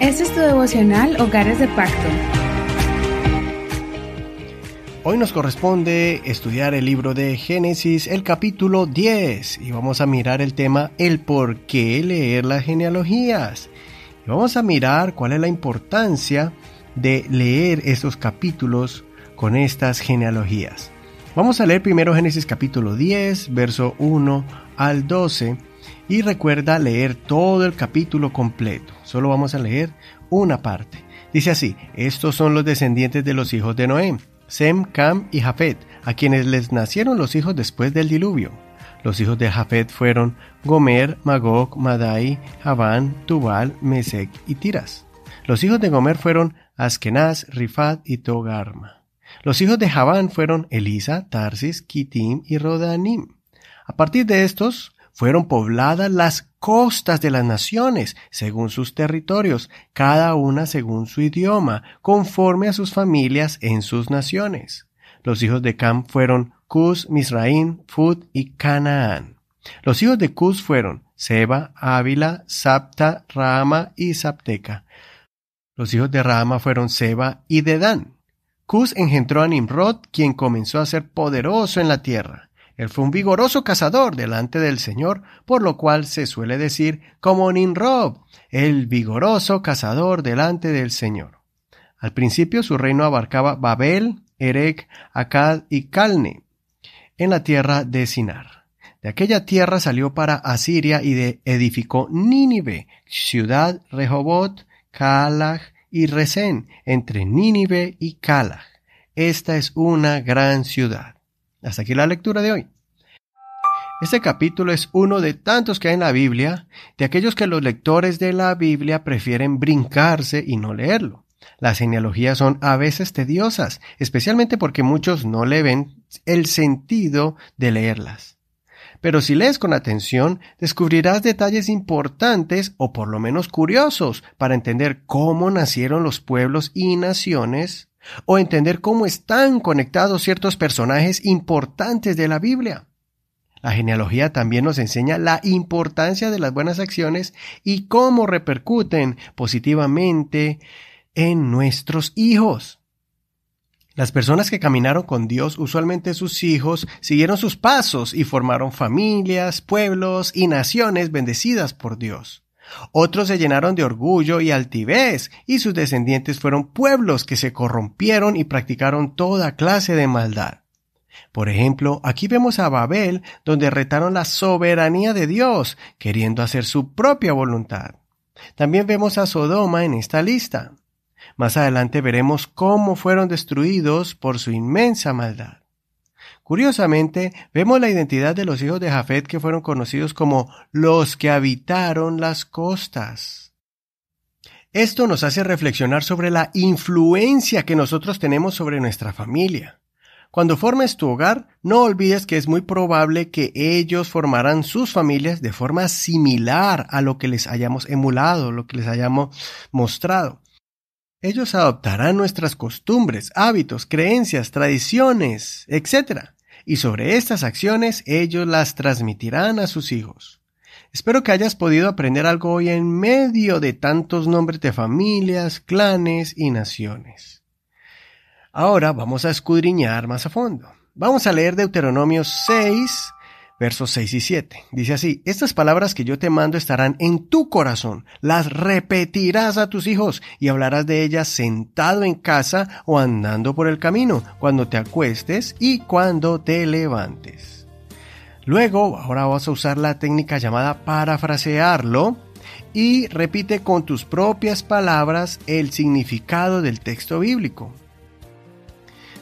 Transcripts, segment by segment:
Este es tu devocional Hogares de Pacto. Hoy nos corresponde estudiar el libro de Génesis, el capítulo 10, y vamos a mirar el tema el por qué leer las genealogías. Y vamos a mirar cuál es la importancia de leer estos capítulos con estas genealogías. Vamos a leer primero Génesis capítulo 10, verso 1 al 12 y recuerda leer todo el capítulo completo. Solo vamos a leer una parte. Dice así, estos son los descendientes de los hijos de Noé, Sem, Cam y Jafet, a quienes les nacieron los hijos después del diluvio. Los hijos de Jafet fueron Gomer, Magog, Madai, Javán, Tubal, Mesec y Tiras. Los hijos de Gomer fueron Askenaz, Rifat y Togarma. Los hijos de Javán fueron Elisa, Tarsis, Kitim y Rodanim. A partir de estos fueron pobladas las costas de las naciones, según sus territorios, cada una según su idioma, conforme a sus familias en sus naciones. Los hijos de Cam fueron Cus, Misraín, Fud y Canaán. Los hijos de Cus fueron Seba, Ávila, Sapta, Rama y Sapteca. Los hijos de Rama fueron Seba y Dedán. Cus engendró a Nimrod, quien comenzó a ser poderoso en la tierra. Él fue un vigoroso cazador delante del Señor, por lo cual se suele decir como Nimrod, el vigoroso cazador delante del Señor. Al principio su reino abarcaba Babel, Erech, Akkad y Calne, en la tierra de Sinar. De aquella tierra salió para Asiria y edificó Nínive, ciudad Rehobot, Calach y Resén, entre Nínive y Calag. Esta es una gran ciudad. Hasta aquí la lectura de hoy. Este capítulo es uno de tantos que hay en la Biblia, de aquellos que los lectores de la Biblia prefieren brincarse y no leerlo. Las genealogías son a veces tediosas, especialmente porque muchos no le ven el sentido de leerlas. Pero si lees con atención, descubrirás detalles importantes o por lo menos curiosos para entender cómo nacieron los pueblos y naciones o entender cómo están conectados ciertos personajes importantes de la Biblia. La genealogía también nos enseña la importancia de las buenas acciones y cómo repercuten positivamente en nuestros hijos. Las personas que caminaron con Dios, usualmente sus hijos, siguieron sus pasos y formaron familias, pueblos y naciones bendecidas por Dios. Otros se llenaron de orgullo y altivez, y sus descendientes fueron pueblos que se corrompieron y practicaron toda clase de maldad. Por ejemplo, aquí vemos a Babel, donde retaron la soberanía de Dios, queriendo hacer su propia voluntad. También vemos a Sodoma en esta lista. Más adelante veremos cómo fueron destruidos por su inmensa maldad. Curiosamente, vemos la identidad de los hijos de Jafet que fueron conocidos como los que habitaron las costas. Esto nos hace reflexionar sobre la influencia que nosotros tenemos sobre nuestra familia. Cuando formes tu hogar, no olvides que es muy probable que ellos formarán sus familias de forma similar a lo que les hayamos emulado, lo que les hayamos mostrado. Ellos adoptarán nuestras costumbres, hábitos, creencias, tradiciones, etc. Y sobre estas acciones ellos las transmitirán a sus hijos. Espero que hayas podido aprender algo hoy en medio de tantos nombres de familias, clanes y naciones. Ahora vamos a escudriñar más a fondo. Vamos a leer Deuteronomio 6, versos 6 y 7. Dice así, estas palabras que yo te mando estarán en tu corazón, las repetirás a tus hijos y hablarás de ellas sentado en casa o andando por el camino, cuando te acuestes y cuando te levantes. Luego, ahora vas a usar la técnica llamada parafrasearlo y repite con tus propias palabras el significado del texto bíblico.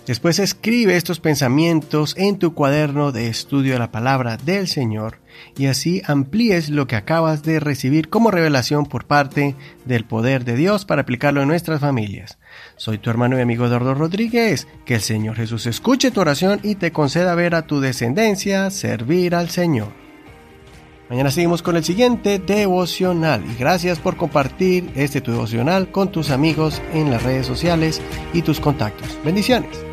Después escribe estos pensamientos en tu cuaderno de estudio de la palabra del Señor y así amplíes lo que acabas de recibir como revelación por parte del poder de Dios para aplicarlo en nuestras familias. Soy tu hermano y amigo Eduardo Rodríguez. Que el Señor Jesús escuche tu oración y te conceda ver a tu descendencia servir al Señor. Mañana seguimos con el siguiente devocional y gracias por compartir este tu devocional con tus amigos en las redes sociales y tus contactos. Bendiciones.